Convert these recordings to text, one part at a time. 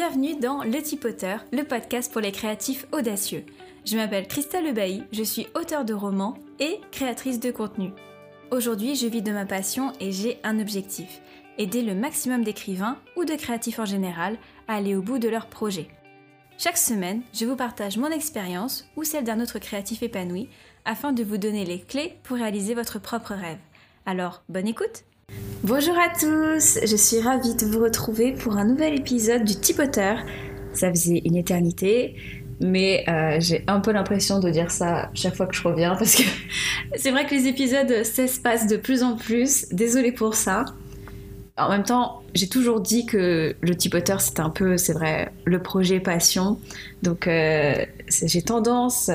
Bienvenue dans Le Tipoteur, le podcast pour les créatifs audacieux. Je m'appelle Christelle Lebailly, je suis auteure de romans et créatrice de contenu. Aujourd'hui, je vis de ma passion et j'ai un objectif aider le maximum d'écrivains ou de créatifs en général à aller au bout de leurs projets. Chaque semaine, je vous partage mon expérience ou celle d'un autre créatif épanoui afin de vous donner les clés pour réaliser votre propre rêve. Alors, bonne écoute Bonjour à tous, je suis ravie de vous retrouver pour un nouvel épisode du Tipoteur. Ça faisait une éternité, mais euh, j'ai un peu l'impression de dire ça chaque fois que je reviens parce que c'est vrai que les épisodes s'espacent de plus en plus. Désolée pour ça. En même temps, j'ai toujours dit que le Tipoteur c'était un peu, c'est vrai, le projet passion. Donc euh, j'ai tendance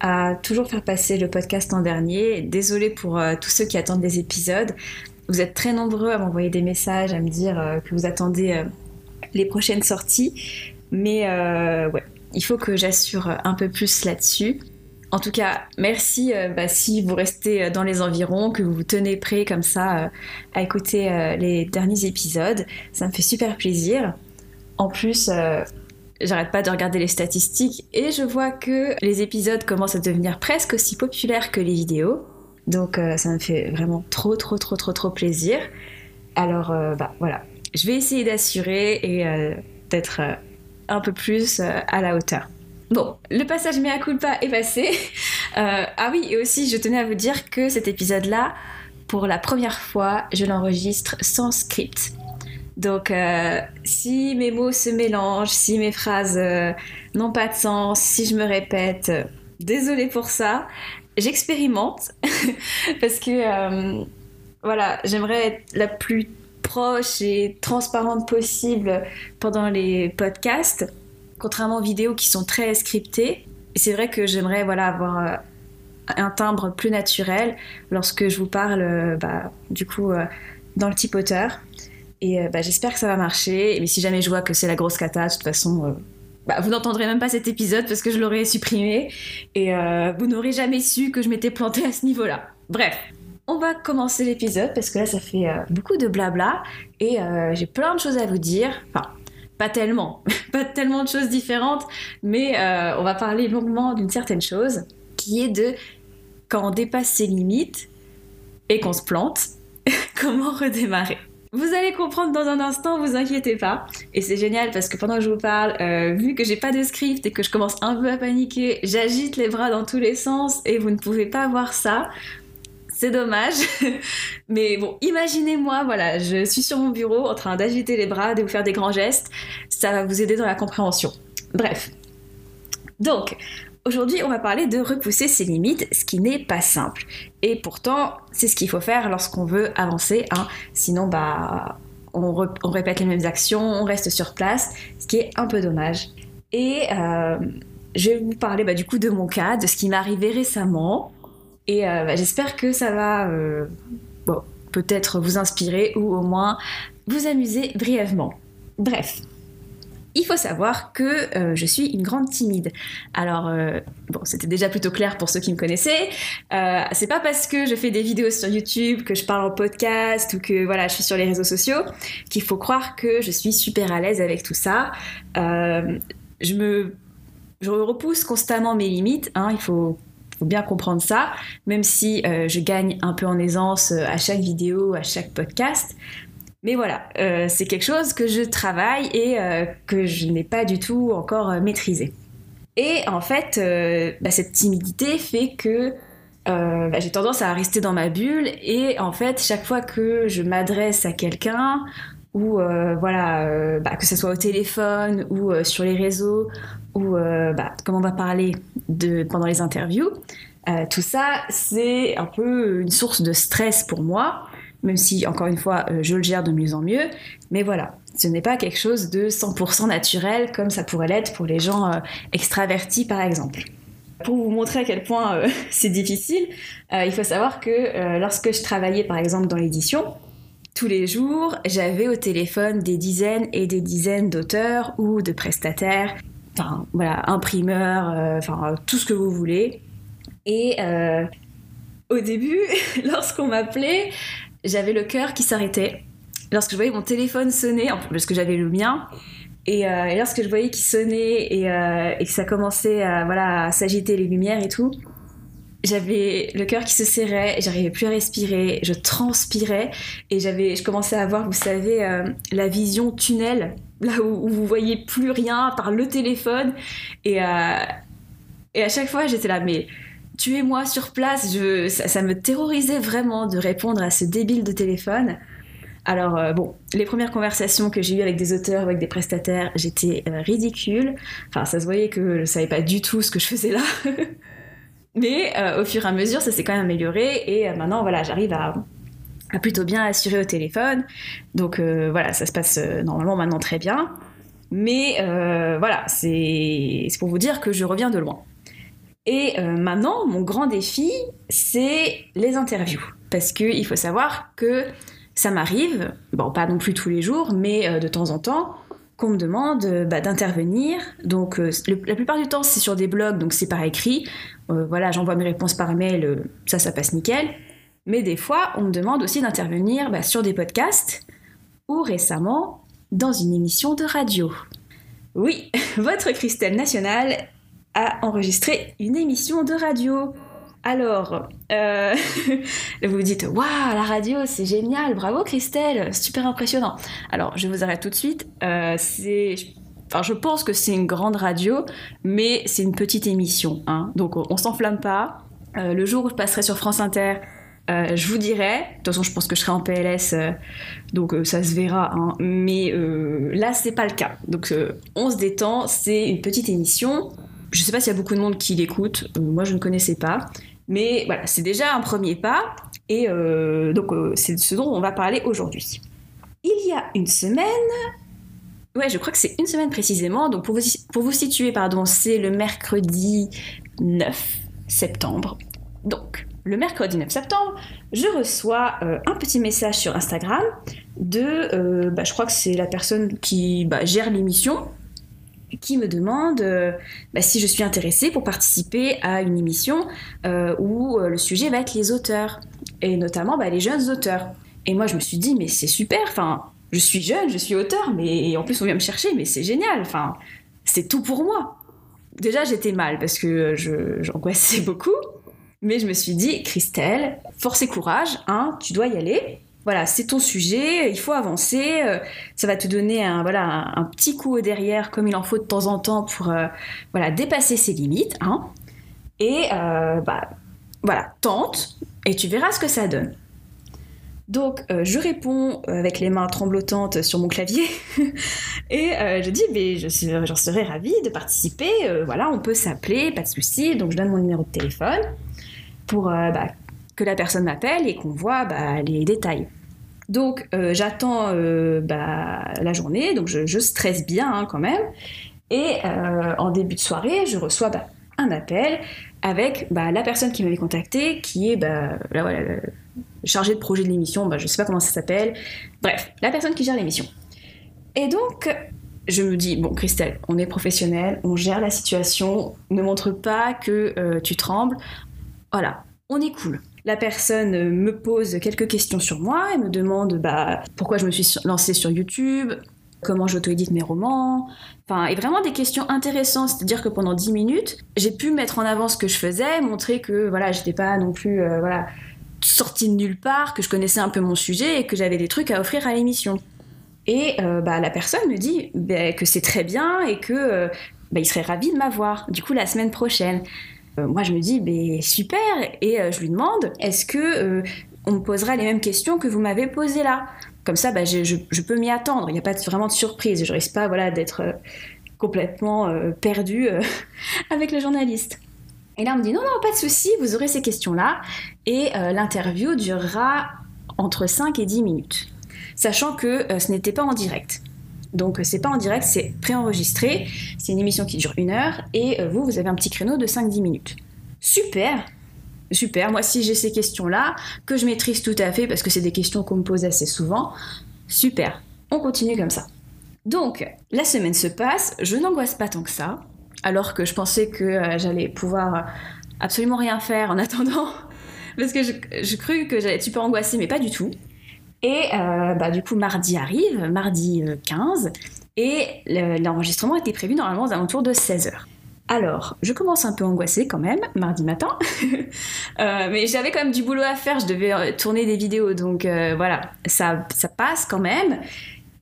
à toujours faire passer le podcast en dernier. Désolée pour euh, tous ceux qui attendent des épisodes. Vous êtes très nombreux à m'envoyer des messages, à me dire euh, que vous attendez euh, les prochaines sorties. Mais euh, il faut que j'assure un peu plus là-dessus. En tout cas, merci bah, si vous restez dans les environs, que vous vous tenez prêt comme ça à écouter les derniers épisodes. Ça me fait super plaisir. En plus, j'arrête pas de regarder les statistiques et je vois que les épisodes commencent à devenir presque aussi populaires que les vidéos. Donc euh, ça me fait vraiment trop trop trop trop trop plaisir. Alors euh, bah voilà, je vais essayer d'assurer et euh, d'être un peu plus à la hauteur. Bon, le passage mea culpa est passé. ah oui, et aussi je tenais à vous dire que cet épisode-là, pour la première fois, je l'enregistre sans script. Donc, si mes mots se mélangent, si mes phrases n'ont pas de sens, si je me répète, désolé pour ça j'expérimente parce que euh, voilà, j'aimerais être la plus proche et transparente possible pendant les podcasts, contrairement aux vidéos qui sont très scriptées. Et c'est vrai que j'aimerais voilà avoir euh, un timbre plus naturel lorsque je vous parle, euh, bah, du coup, dans le type auteur. Et bah, j'espère que ça va marcher. Mais si jamais je vois que c'est la grosse cata, de toute façon, bah, vous n'entendrez même pas cet épisode parce que je l'aurais supprimé et euh, vous n'aurez jamais su que je m'étais plantée à ce niveau-là. Bref, on va commencer l'épisode parce que là ça fait euh, beaucoup de blabla et euh, j'ai plein de choses à vous dire. Enfin, pas tellement, pas tellement de choses différentes, mais on va parler longuement d'une certaine chose qui est de quand on dépasse ses limites et qu'on se plante, comment redémarrer. Vous allez comprendre dans un instant, vous inquiétez pas. Et c'est génial parce que pendant que je vous parle, euh, vu que j'ai pas de script et que je commence un peu à paniquer, j'agite les bras dans tous les sens et vous ne pouvez pas voir ça. C'est dommage. Mais bon, imaginez-moi, voilà, je suis sur mon bureau en train d'agiter les bras, de vous faire des grands gestes. Ça va vous aider dans la compréhension. Bref. Donc, Aujourd'hui, on va parler de repousser ses limites, ce qui n'est pas simple. Et pourtant, c'est ce qu'il faut faire lorsqu'on veut avancer. Hein. Sinon, bah, on, répète les mêmes actions, on reste sur place, ce qui est un peu dommage. Et euh, je vais vous parler bah, du coup de mon cas, de ce qui m'est arrivé récemment. Et euh, bah, j'espère que ça va euh, peut-être vous inspirer ou au moins vous amuser brièvement. Bref, il faut savoir que euh, je suis une grande timide. Alors, euh, bon, c'était déjà plutôt clair pour ceux qui me connaissaient. Euh, c'est pas parce que je fais des vidéos sur YouTube, que je parle en podcast ou que voilà, je suis sur les réseaux sociaux qu'il faut croire que je suis super à l'aise avec tout ça. je me, repousse constamment mes limites. Hein, il faut bien comprendre ça, même si je gagne un peu en aisance à chaque vidéo, à chaque podcast. Mais voilà, euh, c'est quelque chose que je travaille et euh, que je n'ai pas du tout encore euh, maîtrisé. Et en fait, bah, cette timidité fait que bah, j'ai tendance à rester dans ma bulle et en fait, chaque fois que je m'adresse à quelqu'un ou voilà, bah, que ce soit au téléphone ou sur les réseaux ou comme on va parler pendant les interviews, tout ça, c'est un peu une source de stress pour moi même si, encore une fois, euh, je le gère de mieux en mieux. Mais voilà, ce n'est pas quelque chose de 100% naturel comme ça pourrait l'être pour les gens euh, extravertis, par exemple. Pour vous montrer à quel point euh, c'est difficile, il faut savoir que lorsque je travaillais, par exemple, dans l'édition, tous les jours, j'avais au téléphone des dizaines et des dizaines d'auteurs ou de prestataires, enfin voilà, imprimeurs, enfin tout ce que vous voulez. Et au début, lorsqu'on m'appelait, j'avais le cœur qui s'arrêtait. Lorsque je voyais mon téléphone sonner, parce que j'avais le mien, Et, lorsque je voyais qu'il sonnait et, et, que ça commençait à, voilà, à s'agiter les lumières et tout, j'avais le cœur qui se serrait, j'arrivais plus à respirer, je transpirais et j'avais, je commençais à avoir, vous savez, euh, la vision tunnel, là où, vous voyez plus rien par le téléphone et, euh, et à chaque fois j'étais là, mais tuez-moi sur place, ça, me terrorisait vraiment de répondre à ce débile de téléphone. Alors euh, bon, les premières conversations que j'ai eues avec des auteurs, avec des prestataires, j'étais ridicule. Enfin, ça se voyait que je savais pas du tout ce que je faisais là. Mais euh, au fur et à mesure, ça s'est quand même amélioré et euh, maintenant, voilà, j'arrive à, plutôt bien assurer au téléphone. Donc euh, voilà, ça se passe normalement maintenant très bien. Mais voilà, c'est pour vous dire que je reviens de loin. Et maintenant, mon grand défi, c'est les interviews. Parce qu'il faut savoir que ça m'arrive, bon, pas non plus tous les jours, mais de temps en temps, qu'on me demande euh, bah, d'intervenir. Donc euh, la plupart du temps c'est sur des blogs, donc c'est par écrit. Euh, voilà, j'envoie mes réponses par mail, ça ça passe nickel. Mais des fois on me demande aussi d'intervenir bah, sur des podcasts ou récemment dans une émission de radio. Oui, votre Christelle Nationale a enregistré une émission de radio. Alors, euh, vous vous dites, waouh, la radio, c'est génial, bravo Christelle, super impressionnant. Alors, je vous arrête tout de suite. Euh, c'est, enfin, je pense que c'est une grande radio, mais c'est une petite émission, hein. donc on s'enflamme pas. Euh, le jour où je passerai sur France Inter, je vous dirai. De toute façon, je pense que je serai en PLS, donc ça se verra. Hein. Mais là, c'est pas le cas. Donc, on se détend. C'est une petite émission. Je sais pas s'il y a beaucoup de monde qui l'écoute. moi, je ne connaissais pas. Mais voilà, c'est déjà un premier pas. Et euh, donc, euh, c'est de ce dont on va parler aujourd'hui. Il y a une semaine, ouais, je crois que c'est une semaine précisément. Donc, pour vous, situer, pardon, c'est le mercredi 9 septembre. Donc, le mercredi 9 septembre, je reçois euh, un petit message sur Instagram de, bah, je crois que c'est la personne qui bah, gère l'émission, qui me demande euh, bah, si je suis intéressée pour participer à une émission euh, où euh, le sujet va être les auteurs, et notamment bah, les jeunes auteurs. Et moi, je me suis dit, mais c'est super, enfin, je suis jeune, je suis auteur, mais en plus, on vient me chercher, mais c'est génial, enfin, c'est tout pour moi. Déjà, j'étais mal parce que j'angoissais beaucoup, mais je me suis dit, Christelle, force et courage, hein, tu dois y aller voilà, c'est ton sujet, il faut avancer, euh, ça va te donner un, petit coup au derrière comme il en faut de temps en temps pour euh, dépasser ses limites. Hein. et euh, bah, voilà, tente et tu verras ce que ça donne. Donc je réponds avec les mains tremblotantes sur mon clavier et je dis mais j'en je serais ravie de participer, voilà on peut s'appeler, pas de souci, donc je donne mon numéro de téléphone pour bah, que la personne m'appelle et qu'on voit bah, les détails. Donc euh, j'attends euh, bah, la journée, donc je, stresse bien hein, quand même. Et euh, en début de soirée, je reçois bah, un appel avec bah, la personne qui m'avait contacté, qui est bah, chargée de projet de l'émission, je ne sais pas comment ça s'appelle. Bref, la personne qui gère l'émission. Et donc, je me dis, bon, Christelle, on est professionnel, on gère la situation, ne montre pas que tu trembles. Voilà, on est cool. La personne me pose quelques questions sur moi et me demande bah, pourquoi je me suis lancée sur YouTube, comment j'auto-édite mes romans, enfin, et vraiment des questions intéressantes. C'est-à-dire que pendant 10 minutes, j'ai pu mettre en avant ce que je faisais, montrer que voilà, j'étais pas non plus euh, sortie de nulle part, que je connaissais un peu mon sujet et que j'avais des trucs à offrir à l'émission. Et euh, bah, la personne me dit bah, que c'est très bien et que euh, bah, il serait ravi de m'avoir, du coup, la semaine prochaine. Euh, moi, je me dis, super, et euh, je lui demande, est-ce que euh, on me posera les mêmes questions que vous m'avez posées là? Comme ça, ben, je, peux m'y attendre. Il n'y a pas vraiment de surprise. Je risque pas, voilà, d'être complètement perdu avec le journaliste. Et là, on me dit non, non, pas de souci, vous aurez ces questions-là. Et l'interview durera entre 5 et 10 minutes. Sachant que ce n'était pas en direct. Donc c'est pas en direct, c'est préenregistré. C'est une émission qui dure une heure et euh, vous, vous avez un petit créneau de 5-10 minutes. Super Super, moi si j'ai ces questions-là, que je maîtrise tout à fait parce que c'est des questions qu'on me pose assez souvent, super, on continue comme ça. Donc, la semaine se passe, je n'angoisse pas tant que ça, alors que je pensais que euh, j'allais pouvoir absolument rien faire en attendant, parce que je, je crus que j'allais être super angoissée, mais pas du tout. Et euh, bah, du coup, mardi arrive, mardi 15, euh, Et l'enregistrement était prévu normalement aux alentours de 16h. Alors, je commence un peu angoissée quand même, mardi matin. Euh, mais j'avais quand même du boulot à faire, je devais tourner des vidéos, donc voilà, ça, ça passe quand même.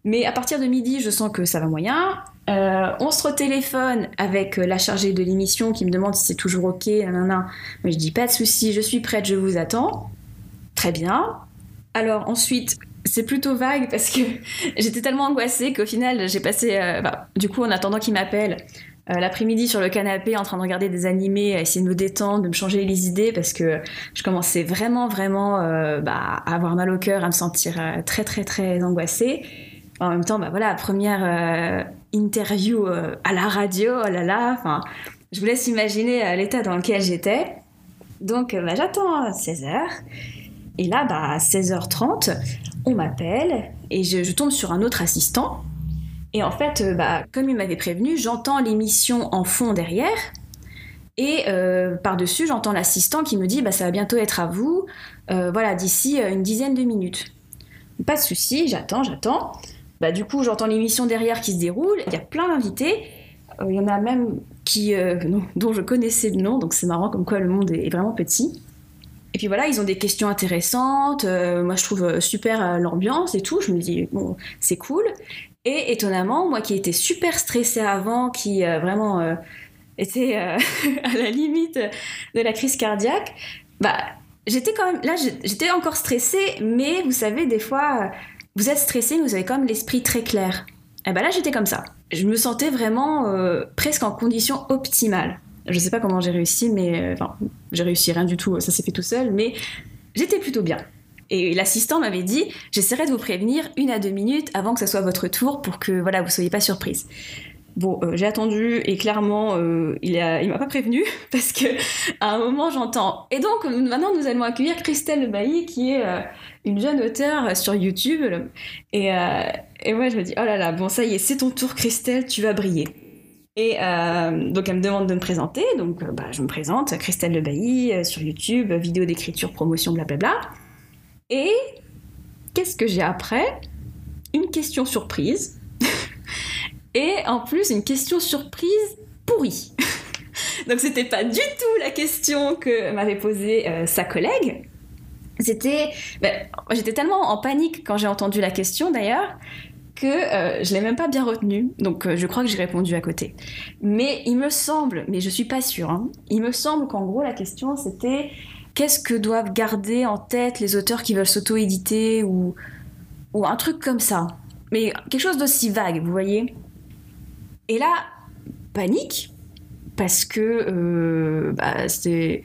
Mais à partir de midi, je sens que ça va moyen. on se retéléphone avec la chargée de l'émission qui me demande si c'est toujours ok. Nanana. Mais je dis pas de souci, je suis prête, je vous attends. Très bien. Alors ensuite, c'est plutôt vague parce que j'étais tellement angoissée qu'au final, j'ai passé, bah, du coup, en attendant qu'il m'appelle, euh, l'après-midi sur le canapé en train de regarder des animés, à essayer de me détendre, de me changer les idées parce que je commençais vraiment vraiment euh, bah, à avoir mal au cœur, à me sentir euh, très très très angoissée. En même temps, bah voilà, première interview à la radio, oh là là, enfin, je vous laisse imaginer l'état dans lequel j'étais. Donc bah, j'attends 16h. Et là, bah, à 16h30, on m'appelle et je tombe sur un autre assistant et en fait, euh, bah, comme il m'avait prévenu, j'entends l'émission en fond derrière. Et euh, par-dessus, j'entends l'assistant qui me dit bah, Ça va bientôt être à vous, euh, voilà, d'ici une dizaine de minutes. Pas de souci, j'attends, j'attends. Bah, du coup, j'entends l'émission derrière qui se déroule, il y a plein d'invités. Il y en a même qui, dont je connaissais le nom, donc c'est marrant comme quoi le monde est, vraiment petit. Et puis voilà, ils ont des questions intéressantes. moi, je trouve super l'ambiance et tout. Je me dis, bon, c'est cool. Et étonnamment, moi qui étais super stressée avant, qui euh, vraiment euh, était euh, à la limite de la crise cardiaque, bah j'étais quand même là, j'étais encore stressée, mais vous savez, des fois, vous êtes stressé, mais vous avez quand même l'esprit très clair. Et bah là, j'étais comme ça. Je me sentais vraiment presque en condition optimale. Je sais pas comment j'ai réussi, mais enfin, j'ai réussi rien du tout, ça s'est fait tout seul, mais j'étais plutôt bien. Et l'assistant m'avait dit, j'essaierai de vous prévenir une à deux minutes avant que ce soit votre tour pour que voilà, vous soyez pas surprise. Bon, euh, j'ai attendu et clairement, euh, il, il m'a pas prévenu parce que à un moment j'entends. Et donc maintenant nous allons accueillir Christelle Bailly qui est euh, une jeune auteure sur YouTube. Et, et moi je me dis oh là là, bon ça y est, c'est ton tour Christelle, tu vas briller. Et donc elle me demande de me présenter, donc bah, je me présente, Christelle Le Bailly sur YouTube, vidéo d'écriture, promotion, blablabla. Et qu'est-ce que j'ai après? Une question surprise. et en plus, une question surprise pourrie. Donc c'était pas du tout la question que m'avait posée euh, sa collègue. C'était, ben, j'étais tellement en panique quand j'ai entendu la question d'ailleurs que euh, je l'ai même pas bien retenue. Donc euh, je crois que j'ai répondu à côté. Mais il me semble, mais je suis pas sûre, hein, il me semble qu'en gros la question c'était qu'est-ce que doivent garder en tête les auteurs qui veulent s'auto-éditer ou, ou un truc comme ça. Mais quelque chose d'aussi vague, vous voyez. Et là, panique, parce que euh, bah, c'était.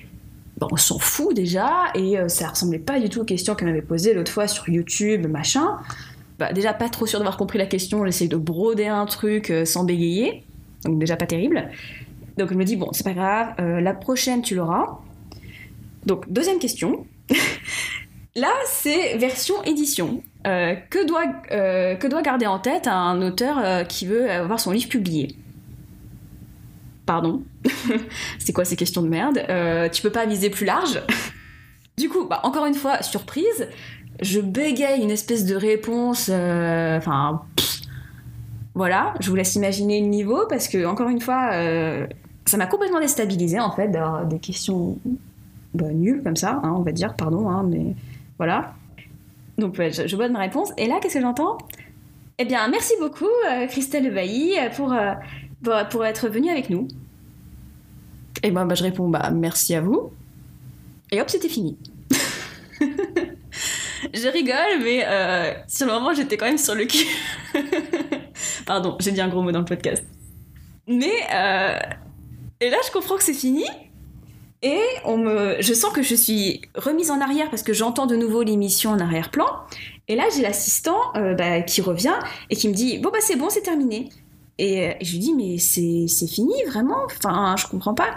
on s'en fout déjà, et euh, ça ressemblait pas du tout aux questions qu'elle m'avait posées l'autre fois sur YouTube, machin. Bah, déjà pas trop sûr d'avoir compris la question, j'essaie de broder un truc euh, sans bégayer, donc déjà pas terrible. Donc je me dis, bon, c'est pas grave, la prochaine tu l'auras. Donc, deuxième question. Là, c'est version édition. Euh, que, doit, euh, que doit garder en tête un auteur euh, qui veut avoir son livre publié? Pardon C'est quoi ces questions de merde? Tu peux pas viser plus large Du coup, bah, encore une fois, surprise, je bégaye une espèce de réponse. Enfin. voilà, je vous laisse imaginer le niveau parce que, encore une fois, ça m'a complètement déstabilisé en fait d'avoir des questions bah, nul comme ça, hein, on va dire, pardon, hein, mais voilà. Donc je, vois de ma réponse. Et là, qu'est-ce que j'entends? Eh bien, merci beaucoup, euh, Christelle Bailly, euh, pour, pour, être venue avec nous. Et moi, bah, je réponds, bah, merci à vous. Et hop, c'était fini. je rigole, mais euh, sur le moment, j'étais quand même sur le cul. Pardon, j'ai dit un gros mot dans le podcast. Mais, et là, je comprends que c'est fini. Et on me, je sens que je suis remise en arrière parce que j'entends de nouveau l'émission en arrière-plan. Et là, j'ai l'assistant euh, bah, qui revient et qui me dit Bon, bah, c'est bon, c'est terminé. Et, euh, je lui dis Mais c'est fini, vraiment? Enfin, je comprends pas.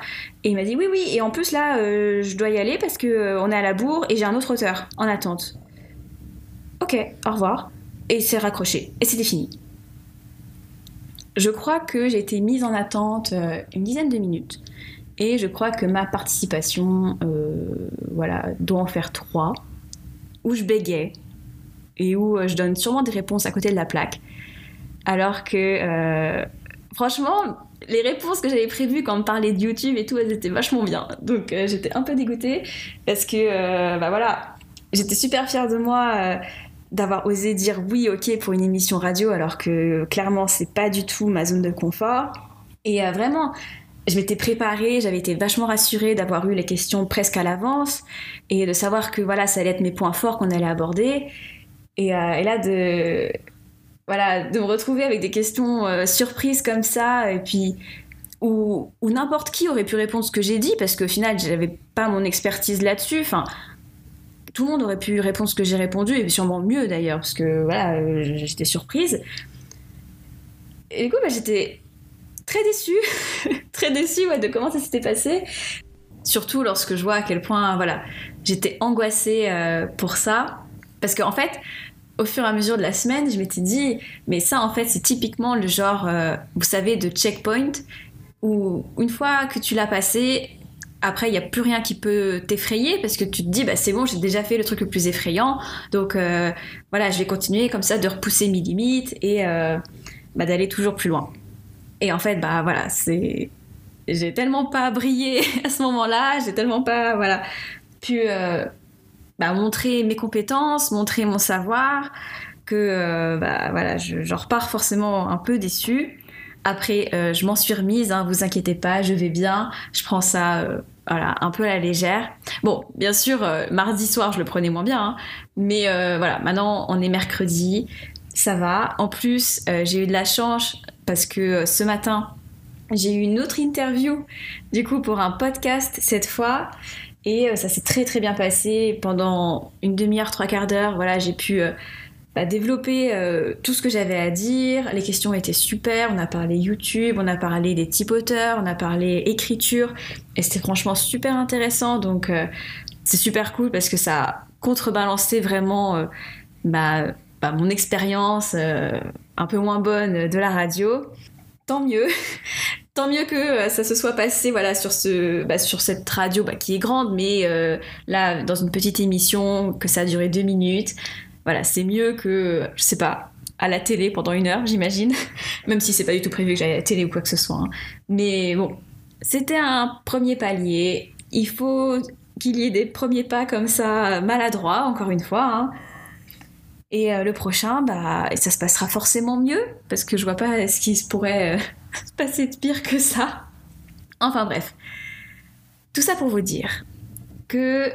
Et il m'a dit Oui, oui. Et en plus, là, euh, je dois y aller parce que on est à la bourre et j'ai un autre auteur en attente. Ok, au revoir. Et c'est raccroché. Et c'était fini. Je crois que j'ai été mise en attente une dizaine de minutes. Et je crois que ma participation, euh, voilà, doit en faire trois, où je bégayais et où euh, je donne sûrement des réponses à côté de la plaque. alors que franchement, les réponses que j'avais prévues quand on me parlait de YouTube et tout, elles étaient vachement bien. Donc j'étais un peu dégoûtée parce que, bah voilà, j'étais super fière de moi d'avoir osé dire oui, ok pour une émission radio, alors que clairement c'est pas du tout ma zone de confort. Et euh, vraiment, je m'étais préparée, j'avais été vachement rassurée d'avoir eu les questions presque à l'avance et de savoir que voilà, ça allait être mes points forts qu'on allait aborder. Et, euh, là, de, voilà, de me retrouver avec des questions euh, surprises comme ça, et puis où, n'importe qui aurait pu répondre ce que j'ai dit, parce qu'au final, j'avais pas mon expertise là-dessus. Tout le monde aurait pu répondre ce que j'ai répondu, et sûrement mieux d'ailleurs, parce que voilà, euh, j'étais surprise. Et du coup, bah, j'étais très déçue, très déçue de comment ça s'était passé. Surtout lorsque je vois à quel point, voilà, j'étais angoissée euh, pour ça. Parce qu'en fait, au fur et à mesure de la semaine, je m'étais dit, mais ça, en fait, c'est typiquement le genre, euh, vous savez, de checkpoint, où une fois que tu l'as passé, après, il n'y a plus rien qui peut t'effrayer parce que tu te dis, bah, c'est bon, j'ai déjà fait le truc le plus effrayant. Donc, euh, voilà, je vais continuer comme ça de repousser mes limites et euh, bah, d'aller toujours plus loin. Et en fait, bah voilà, c'est. J'ai tellement pas brillé à ce moment-là, j'ai tellement pas, voilà, pu euh, bah, montrer mes compétences, montrer mon savoir, que bah, voilà, je, repars forcément un peu déçue. Après, je m'en suis remise, hein, vous inquiétez pas, je vais bien, je prends ça voilà, un peu à la légère. Bon, bien sûr, euh, mardi soir, je le prenais moins bien, hein. mais euh, voilà, maintenant on est mercredi, ça va. En plus, euh, j'ai eu de la chance parce que ce matin, j'ai eu une autre interview, du coup, pour un podcast cette fois. Et ça s'est très très bien passé. Pendant une demi-heure, trois quarts d'heure, voilà, j'ai pu bah, développer euh, tout ce que j'avais à dire. Les questions étaient super. On a parlé YouTube, on a parlé des types auteurs, on a parlé écriture. Et c'était franchement super intéressant. Donc euh, c'est super cool parce que ça a contrebalancé vraiment euh, bah, bah, mon expérience un peu moins bonne de la radio. Tant mieux. Tant mieux que ça se soit passé voilà sur ce sur cette radio qui est grande mais là dans une petite émission que ça a duré deux minutes voilà, c'est mieux que, je sais pas, à la télé pendant une heure, j'imagine. Même si c'est pas du tout prévu que j'aille à la télé ou quoi que ce soit. Hein. Mais bon, c'était un premier palier. Il faut qu'il y ait des premiers pas comme ça, maladroits, encore une fois. Hein. Et euh, le prochain, bah, ça se passera forcément mieux, parce que je vois pas ce qui pourrait euh, se passer de pire que ça. Enfin bref. Tout ça pour vous dire que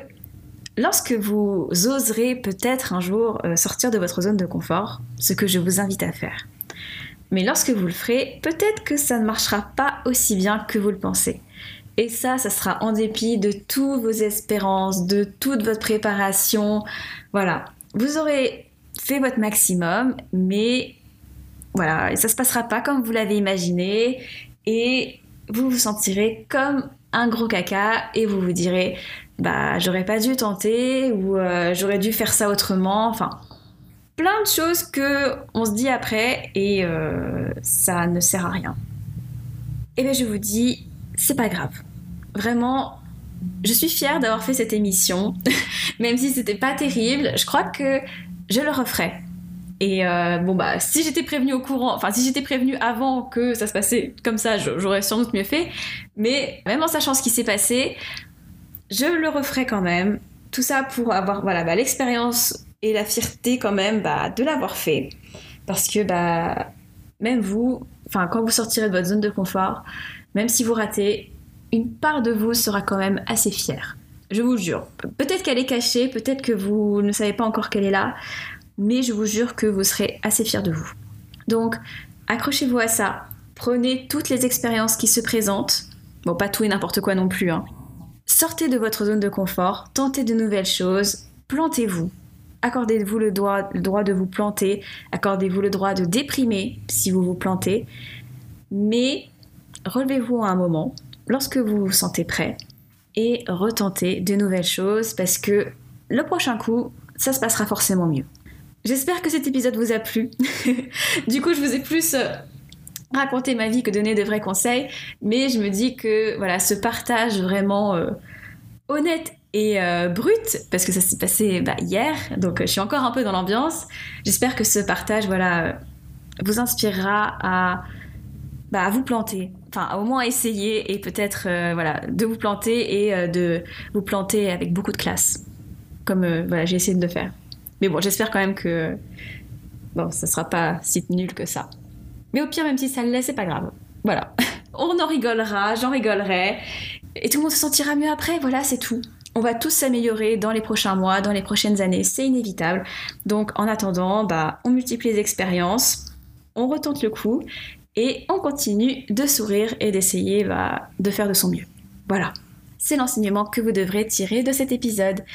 Lorsque vous oserez peut-être un jour euh, sortir de votre zone de confort, ce que je vous invite à faire. Mais lorsque vous le ferez, peut-être que ça ne marchera pas aussi bien que vous le pensez. Et ça, ça sera en dépit de toutes vos espérances, de toute votre préparation. Voilà. Vous aurez fait votre maximum, mais voilà, ça se passera pas comme vous l'avez imaginé et vous vous sentirez comme un gros caca et vous vous direz bah j'aurais pas dû tenter ou euh, j'aurais dû faire ça autrement. Enfin plein de choses que on se dit après et euh, ça ne sert à rien. Et eh bien je vous dis c'est pas grave. Vraiment je suis fière d'avoir fait cette émission même si c'était pas terrible. Je crois que je le referai. Et euh, bon bah si j'étais prévenue au courant, enfin si j'étais prévenue avant que ça se passait comme ça, j'aurais sans doute mieux fait. Mais même en sachant ce qui s'est passé, je le referai quand même. Tout ça pour avoir voilà bah, l'expérience et la fierté quand même bah, de l'avoir fait, parce que bah même vous, quand vous sortirez de votre zone de confort, même si vous ratez, une part de vous sera quand même assez fière. Je vous jure. Peut-être qu'elle est cachée, peut-être que vous ne savez pas encore qu'elle est là mais je vous jure que vous serez assez fiers de vous. Donc, accrochez-vous à ça. Prenez toutes les expériences qui se présentent. Bon, pas tout et n'importe quoi non plus. Hein. Sortez de votre zone de confort, tentez de nouvelles choses, plantez-vous. Accordez-vous le droit, de vous planter, accordez-vous le droit de déprimer si vous vous plantez, mais relevez-vous à un moment, lorsque vous vous sentez prêt, et retentez de nouvelles choses parce que le prochain coup, ça se passera forcément mieux. J'espère que cet épisode vous a plu. du coup, je vous ai plus euh, raconté ma vie que donné de vrais conseils, mais je me dis que voilà, ce partage vraiment euh, honnête et euh, brut, parce que ça s'est passé bah, hier, donc je suis encore un peu dans l'ambiance. J'espère que ce partage, voilà, vous inspirera à, bah, vous planter, enfin au moins essayer et peut-être euh, voilà de vous planter et euh, de vous planter avec beaucoup de classe, comme euh, voilà j'ai essayé de le faire. Mais bon, j'espère quand même que bon, ça sera pas si nul que ça. Mais au pire, même si ça le laisse, c'est pas grave. Voilà, on en rigolera, j'en rigolerai, et tout le monde se sentira mieux après. Voilà, c'est tout. On va tous s'améliorer dans les prochains mois, dans les prochaines années, c'est inévitable. Donc en attendant, bah, on multiplie les expériences, on retente le coup et on continue de sourire et d'essayer bah, de faire de son mieux. Voilà, c'est l'enseignement que vous devrez tirer de cet épisode.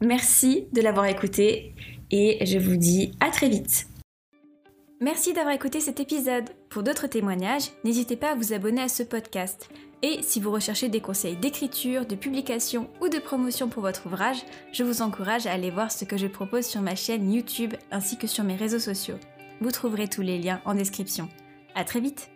Merci de l'avoir écouté et je vous dis à très vite. Merci d'avoir écouté cet épisode. Pour d'autres témoignages, n'hésitez pas à vous abonner à ce podcast. Et si vous recherchez des conseils d'écriture, de publication ou de promotion pour votre ouvrage, je vous encourage à aller voir ce que je propose sur ma chaîne YouTube ainsi que sur mes réseaux sociaux. Vous trouverez tous les liens en description. À très vite